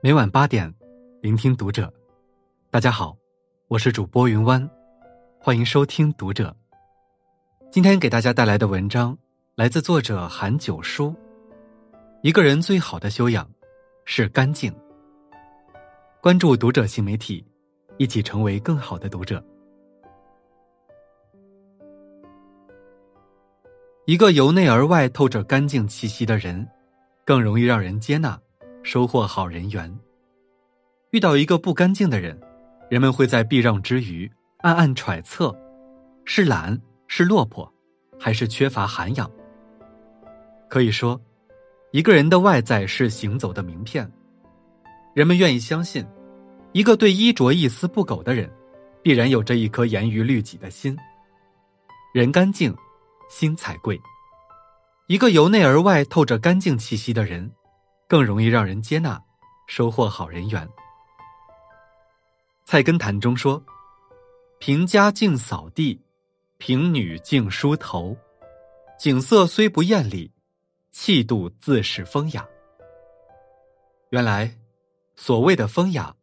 每晚八点，聆听读者。大家好，我是主播云湾，欢迎收听读者。今天给大家带来的文章来自作者韩九叔。一个人最好的修养是干净。关注读者新媒体，一起成为更好的读者。一个由内而外透着干净气息的人，更容易让人接纳。收获好人缘。遇到一个不干净的人，人们会在避让之余暗暗揣测：是懒，是落魄，还是缺乏涵养？可以说，一个人的外在是行走的名片。人们愿意相信，一个对衣着一丝不苟的人，必然有着一颗严于律己的心。人干净，心才贵。一个由内而外透着干净气息的人。更容易让人接纳，收获好人缘。菜根谭中说：“平家净扫地，平女净梳头，景色虽不艳丽，气度自是风雅。”原来，所谓的风雅，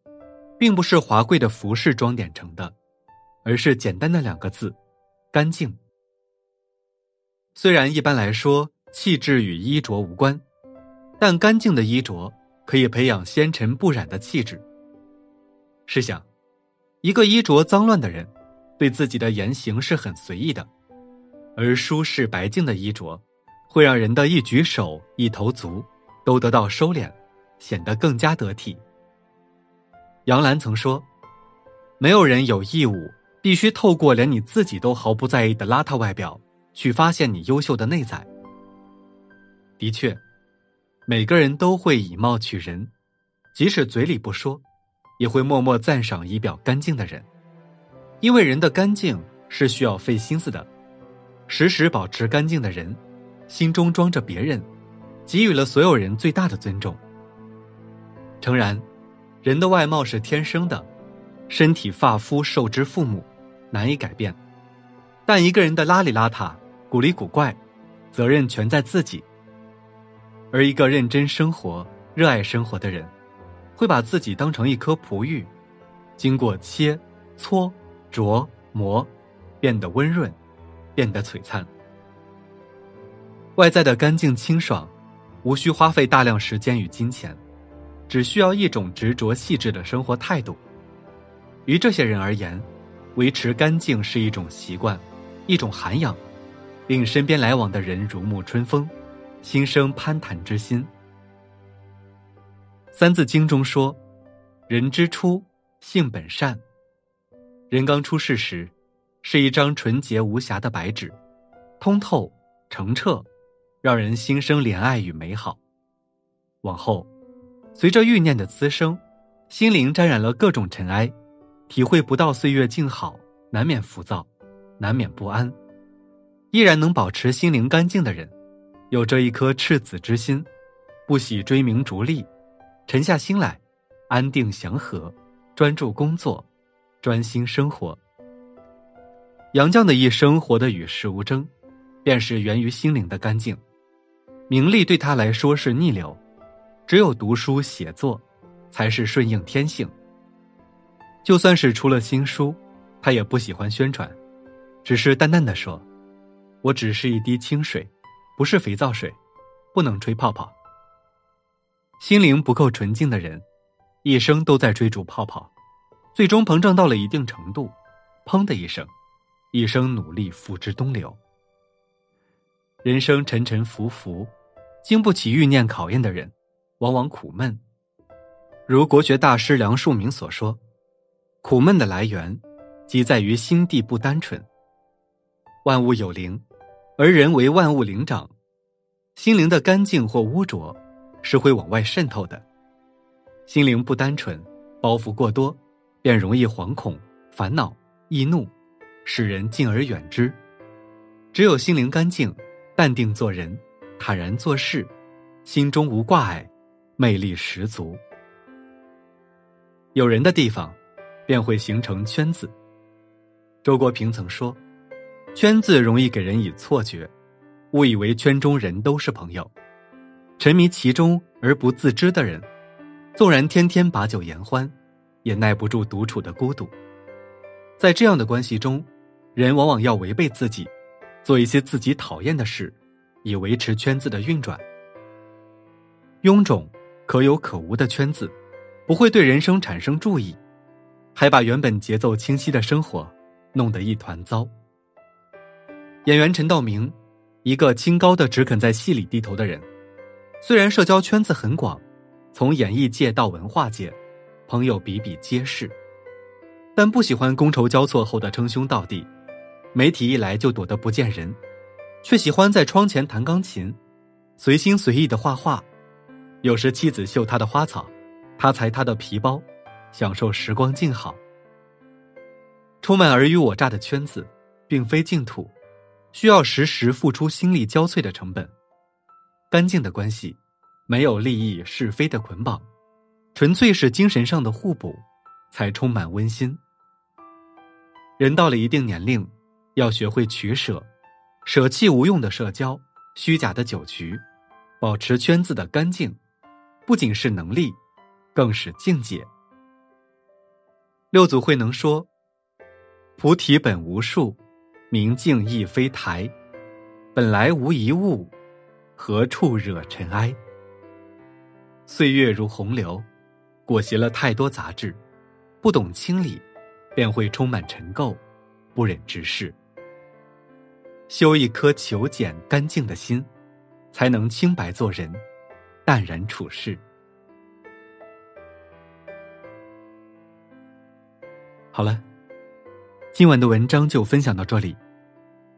并不是华贵的服饰装点成的，而是简单的两个字：干净。虽然一般来说，气质与衣着无关。但干净的衣着可以培养纤尘不染的气质。试想，一个衣着脏乱的人，对自己的言行是很随意的；而舒适白净的衣着，会让人的一举手、一投足都得到收敛，显得更加得体。杨澜曾说：“没有人有义务必须透过连你自己都毫不在意的邋遢外表，去发现你优秀的内在。”的确。每个人都会以貌取人，即使嘴里不说，也会默默赞赏仪表干净的人。因为人的干净是需要费心思的。时时保持干净的人，心中装着别人，给予了所有人最大的尊重。诚然，人的外貌是天生的，身体发肤受之父母，难以改变。但一个人的邋里邋遢、古里古怪，责任全在自己。而一个认真生活、热爱生活的人，会把自己当成一颗璞玉，经过切、磋、琢、磨，变得温润，变得璀璨。外在的干净清爽，无需花费大量时间与金钱，只需要一种执着细致的生活态度。于这些人而言，维持干净是一种习惯，一种涵养，令身边来往的人如沐春风。心生攀谈之心。《三字经》中说：“人之初，性本善。”人刚出世时，是一张纯洁无瑕的白纸，通透澄澈，让人心生怜爱与美好。往后，随着欲念的滋生，心灵沾染了各种尘埃，体会不到岁月静好，难免浮躁，难免不安。依然能保持心灵干净的人。有着一颗赤子之心，不喜追名逐利，沉下心来，安定祥和，专注工作，专心生活。杨绛的一生活得与世无争，便是源于心灵的干净。名利对他来说是逆流，只有读书写作，才是顺应天性。就算是出了新书，他也不喜欢宣传，只是淡淡的说：“我只是一滴清水。”不是肥皂水，不能吹泡泡。心灵不够纯净的人，一生都在追逐泡泡，最终膨胀到了一定程度，砰的一声，一生努力付之东流。人生沉沉浮浮，经不起欲念考验的人，往往苦闷。如国学大师梁漱溟所说：“苦闷的来源，即在于心地不单纯。万物有灵。”而人为万物灵长，心灵的干净或污浊，是会往外渗透的。心灵不单纯，包袱过多，便容易惶恐、烦恼、易怒，使人敬而远之。只有心灵干净，淡定做人，坦然做事，心中无挂碍，魅力十足。有人的地方，便会形成圈子。周国平曾说。圈子容易给人以错觉，误以为圈中人都是朋友。沉迷其中而不自知的人，纵然天天把酒言欢，也耐不住独处的孤独。在这样的关系中，人往往要违背自己，做一些自己讨厌的事，以维持圈子的运转。臃肿、可有可无的圈子，不会对人生产生注意，还把原本节奏清晰的生活弄得一团糟。演员陈道明，一个清高的只肯在戏里低头的人，虽然社交圈子很广，从演艺界到文化界，朋友比比皆是，但不喜欢觥筹交错后的称兄道弟，媒体一来就躲得不见人，却喜欢在窗前弹钢琴，随心随意的画画，有时妻子绣他的花草，他裁他的皮包，享受时光静好。充满尔虞我诈的圈子，并非净土。需要时时付出心力交瘁的成本，干净的关系，没有利益是非的捆绑，纯粹是精神上的互补，才充满温馨。人到了一定年龄，要学会取舍，舍弃无用的社交、虚假的酒局，保持圈子的干净，不仅是能力，更是境界。六祖慧能说：“菩提本无树。”明镜亦非台，本来无一物，何处惹尘埃？岁月如洪流，裹挟了太多杂质，不懂清理，便会充满尘垢，不忍直视。修一颗求简干净的心，才能清白做人，淡然处事。好了，今晚的文章就分享到这里。